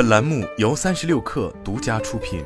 本栏目由三十六氪独家出品。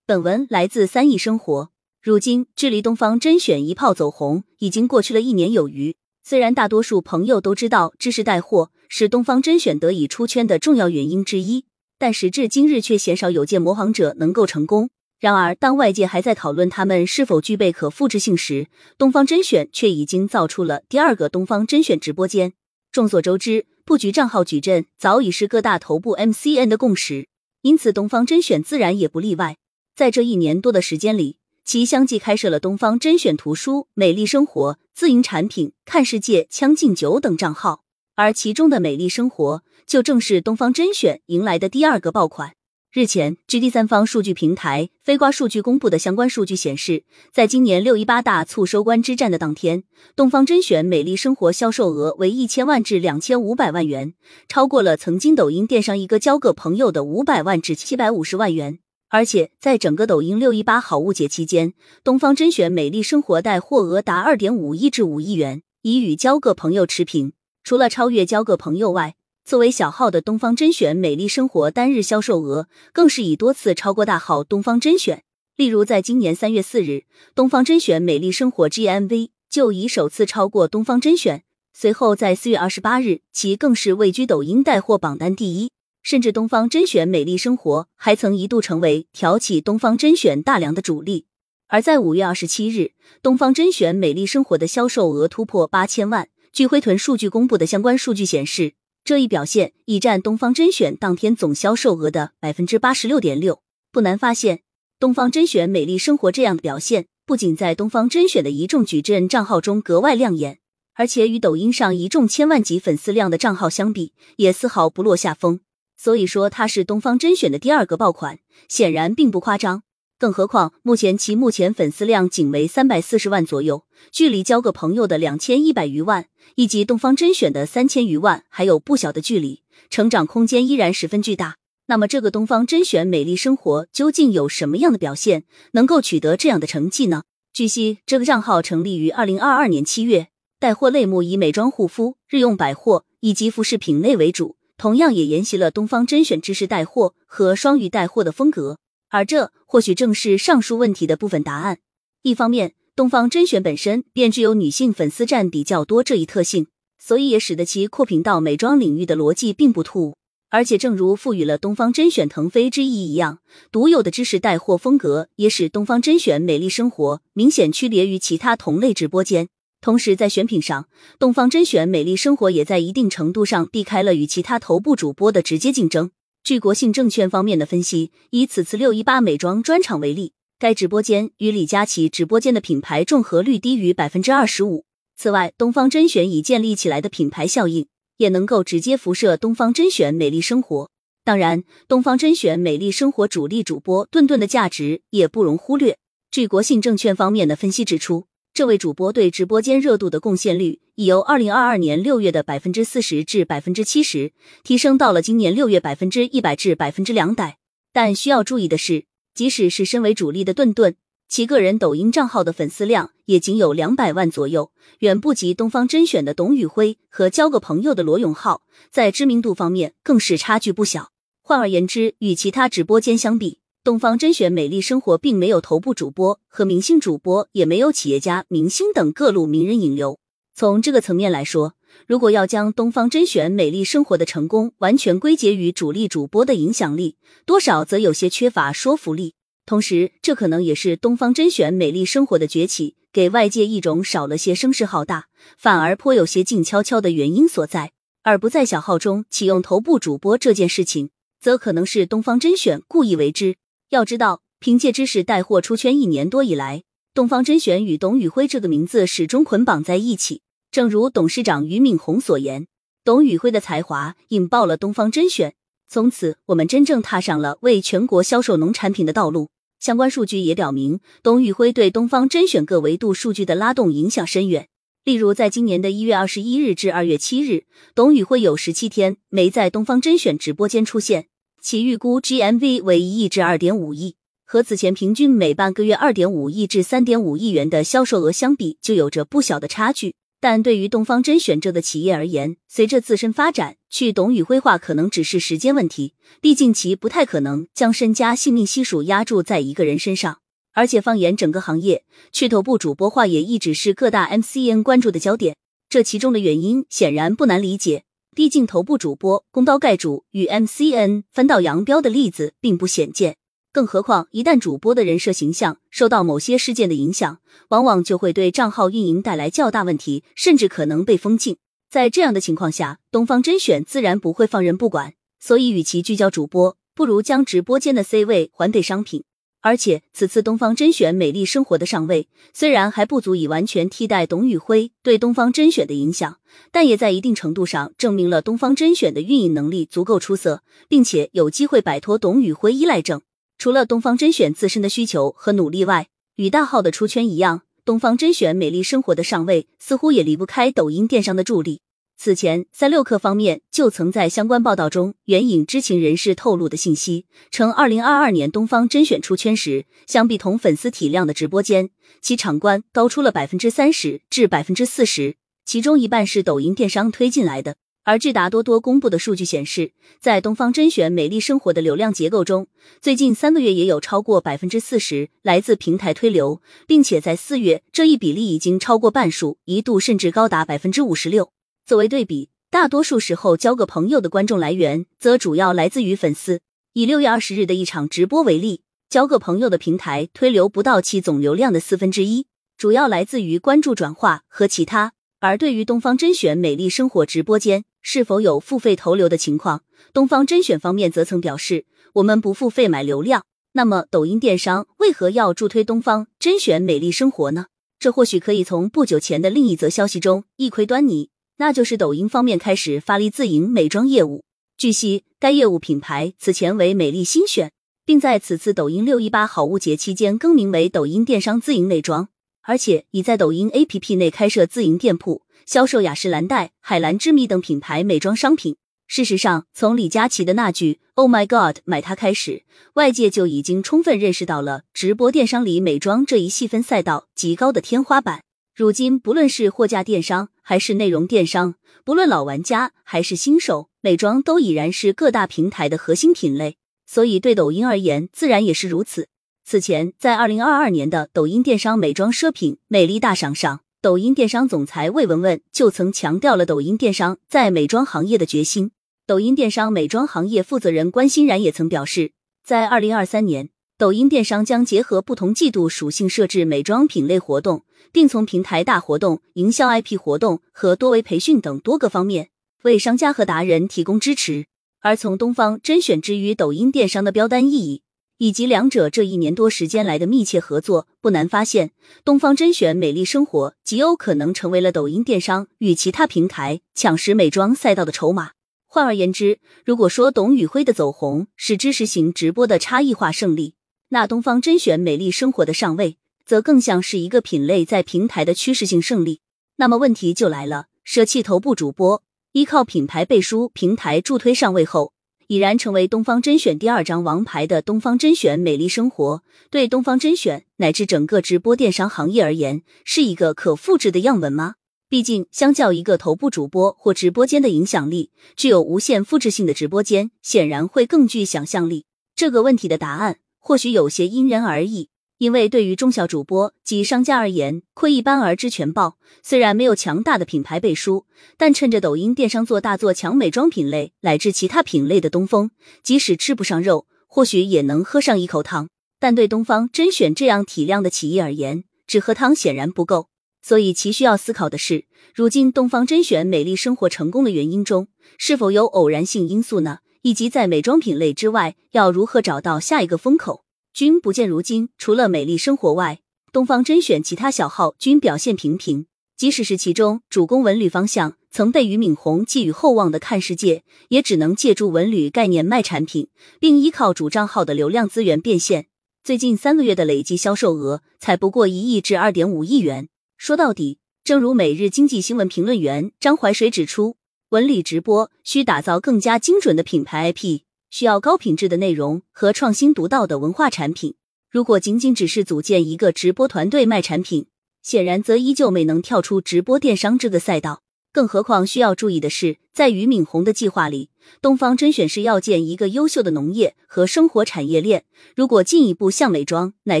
本文来自三亿生活。如今，距离东方甄选一炮走红已经过去了一年有余。虽然大多数朋友都知道知识带货是东方甄选得以出圈的重要原因之一，但时至今日却鲜少有见模仿者能够成功。然而，当外界还在讨论他们是否具备可复制性时，东方甄选却已经造出了第二个东方甄选直播间。众所周知，布局账号矩阵早已是各大头部 MCN 的共识，因此东方甄选自然也不例外。在这一年多的时间里，其相继开设了东方甄选图书、美丽生活、自营产品、看世界、将进酒等账号，而其中的美丽生活就正是东方甄选迎来的第二个爆款。日前，据第三方数据平台飞瓜数据公布的相关数据显示，在今年六一八大促收官之战的当天，东方甄选美丽生活销售额为一千万至两千五百万元，超过了曾经抖音电商一个交个朋友的五百万至七百五十万元。而且，在整个抖音六一八好物节期间，东方甄选美丽生活带货额达二点五亿至五亿元，已与交个朋友持平。除了超越交个朋友外，作为小号的东方甄选美丽生活单日销售额更是以多次超过大号东方甄选。例如，在今年三月四日，东方甄选美丽生活 GMV 就已首次超过东方甄选。随后，在四月二十八日，其更是位居抖音带货榜单第一。甚至东方甄选美丽生活还曾一度成为挑起东方甄选大梁的主力。而在五月二十七日，东方甄选美丽生活的销售额突破八千万。据灰豚数据公布的相关数据显示。这一表现已占东方甄选当天总销售额的百分之八十六点六。不难发现，东方甄选美丽生活这样的表现，不仅在东方甄选的一众矩阵账号中格外亮眼，而且与抖音上一众千万级粉丝量的账号相比，也丝毫不落下风。所以说，它是东方甄选的第二个爆款，显然并不夸张。更何况，目前其目前粉丝量仅为三百四十万左右，距离交个朋友的两千一百余万，以及东方甄选的三千余万，还有不小的距离，成长空间依然十分巨大。那么，这个东方甄选美丽生活究竟有什么样的表现，能够取得这样的成绩呢？据悉，这个账号成立于二零二二年七月，带货类目以美妆护肤、日用百货以及服饰品类为主，同样也沿袭了东方甄选知识带货和双语带货的风格。而这或许正是上述问题的部分答案。一方面，东方甄选本身便具有女性粉丝占比较多这一特性，所以也使得其扩品到美妆领域的逻辑并不突兀。而且，正如赋予了东方甄选腾飞之意一样，独有的知识带货风格也使东方甄选美丽生活明显区别于其他同类直播间。同时，在选品上，东方甄选美丽生活也在一定程度上避开了与其他头部主播的直接竞争。据国信证券方面的分析，以此次六一八美妆专场为例，该直播间与李佳琦直播间的品牌重合率低于百分之二十五。此外，东方甄选已建立起来的品牌效应，也能够直接辐射东方甄选美丽生活。当然，东方甄选美丽生活主力主播顿顿的价值也不容忽略。据国信证券方面的分析指出。这位主播对直播间热度的贡献率已由二零二二年六月的百分之四十至百分之七十，提升到了今年六月百分之一百至百分之两百。但需要注意的是，即使是身为主力的顿顿，其个人抖音账号的粉丝量也仅有两百万左右，远不及东方甄选的董宇辉和交个朋友的罗永浩，在知名度方面更是差距不小。换而言之，与其他直播间相比。东方甄选美丽生活并没有头部主播和明星主播，也没有企业家、明星等各路名人引流。从这个层面来说，如果要将东方甄选美丽生活的成功完全归结于主力主播的影响力，多少则有些缺乏说服力。同时，这可能也是东方甄选美丽生活的崛起给外界一种少了些声势浩大，反而颇有些静悄悄的原因所在。而不在小号中启用头部主播这件事情，则可能是东方甄选故意为之。要知道，凭借知识带货出圈一年多以来，东方甄选与董宇辉这个名字始终捆绑在一起。正如董事长俞敏洪所言，董宇辉的才华引爆了东方甄选，从此我们真正踏上了为全国销售农产品的道路。相关数据也表明，董宇辉对东方甄选各维度数据的拉动影响深远。例如，在今年的一月二十一日至二月七日，董宇辉有十七天没在东方甄选直播间出现。其预估 GMV 为一亿至二点五亿，和此前平均每半个月二点五亿至三点五亿元的销售额相比，就有着不小的差距。但对于东方甄选这个企业而言，随着自身发展，去董宇辉化可能只是时间问题。毕竟其不太可能将身家性命悉数压注在一个人身上。而且放眼整个行业，去头部主播化也一直是各大 MCN 关注的焦点。这其中的原因显然不难理解。毕竟头部主播功刀盖主与 MCN 分道扬镳的例子并不鲜见。更何况，一旦主播的人设形象受到某些事件的影响，往往就会对账号运营带来较大问题，甚至可能被封禁。在这样的情况下，东方甄选自然不会放任不管。所以，与其聚焦主播，不如将直播间的 C 位还给商品。而且，此次东方甄选美丽生活的上位，虽然还不足以完全替代董宇辉对东方甄选的影响，但也在一定程度上证明了东方甄选的运营能力足够出色，并且有机会摆脱董宇辉依赖症。除了东方甄选自身的需求和努力外，与大号的出圈一样，东方甄选美丽生活的上位似乎也离不开抖音电商的助力。此前，三六氪方面就曾在相关报道中援引知情人士透露的信息，称二零二二年东方甄选出圈时，相比同粉丝体量的直播间，其场观高出了百分之三十至百分之四十，其中一半是抖音电商推进来的。而智达多多公布的数据显示，在东方甄选美丽生活的流量结构中，最近三个月也有超过百分之四十来自平台推流，并且在四月这一比例已经超过半数，一度甚至高达百分之五十六。作为对比，大多数时候交个朋友的观众来源则主要来自于粉丝。以六月二十日的一场直播为例，交个朋友的平台推流不到其总流量的四分之一，主要来自于关注转化和其他。而对于东方甄选美丽生活直播间，是否有付费投流的情况？东方甄选方面则曾表示，我们不付费买流量。那么，抖音电商为何要助推东方甄选美丽生活呢？这或许可以从不久前的另一则消息中一窥端倪，那就是抖音方面开始发力自营美妆业务。据悉，该业务品牌此前为美丽新选，并在此次抖音六一八好物节期间更名为抖音电商自营美妆，而且已在抖音 APP 内开设自营店铺。销售雅诗兰黛、海蓝之谜等品牌美妆商品。事实上，从李佳琦的那句 “Oh my God，买它”开始，外界就已经充分认识到了直播电商里美妆这一细分赛道极高的天花板。如今，不论是货架电商还是内容电商，不论老玩家还是新手，美妆都已然是各大平台的核心品类。所以，对抖音而言，自然也是如此。此前，在二零二二年的抖音电商美妆奢品美丽大赏上。抖音电商总裁魏文文就曾强调了抖音电商在美妆行业的决心。抖音电商美妆行业负责人关欣然也曾表示，在二零二三年，抖音电商将结合不同季度属性设置美妆品类活动，并从平台大活动、营销 IP 活动和多维培训等多个方面为商家和达人提供支持。而从东方甄选之于抖音电商的标单意义。以及两者这一年多时间来的密切合作，不难发现，东方甄选美丽生活极有可能成为了抖音电商与其他平台抢食美妆赛道的筹码。换而言之，如果说董宇辉的走红是知识型直播的差异化胜利，那东方甄选美丽生活的上位，则更像是一个品类在平台的趋势性胜利。那么问题就来了，舍弃头部主播，依靠品牌背书、平台助推上位后。已然成为东方甄选第二张王牌的东方甄选美丽生活，对东方甄选乃至整个直播电商行业而言，是一个可复制的样本吗？毕竟，相较一个头部主播或直播间的影响力，具有无限复制性的直播间，显然会更具想象力。这个问题的答案或许有些因人而异。因为对于中小主播及商家而言，窥一斑而知全豹。虽然没有强大的品牌背书，但趁着抖音电商做大做强美妆品类乃至其他品类的东风，即使吃不上肉，或许也能喝上一口汤。但对东方甄选这样体量的企业而言，只喝汤显然不够。所以其需要思考的是，如今东方甄选美丽生活成功的原因中，是否有偶然性因素呢？以及在美妆品类之外，要如何找到下一个风口？均不见如今，除了美丽生活外，东方甄选其他小号均表现平平。即使是其中主攻文旅方向，曾被俞敏洪寄予厚望的看世界，也只能借助文旅概念卖产品，并依靠主账号的流量资源变现。最近三个月的累计销售额才不过一亿至二点五亿元。说到底，正如每日经济新闻评论员张怀水指出，文旅直播需打造更加精准的品牌 IP。需要高品质的内容和创新独到的文化产品。如果仅仅只是组建一个直播团队卖产品，显然则依旧没能跳出直播电商这个赛道。更何况需要注意的是，在俞敏洪的计划里，东方甄选是要建一个优秀的农业和生活产业链。如果进一步向美妆乃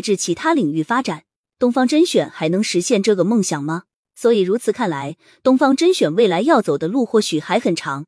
至其他领域发展，东方甄选还能实现这个梦想吗？所以如此看来，东方甄选未来要走的路或许还很长。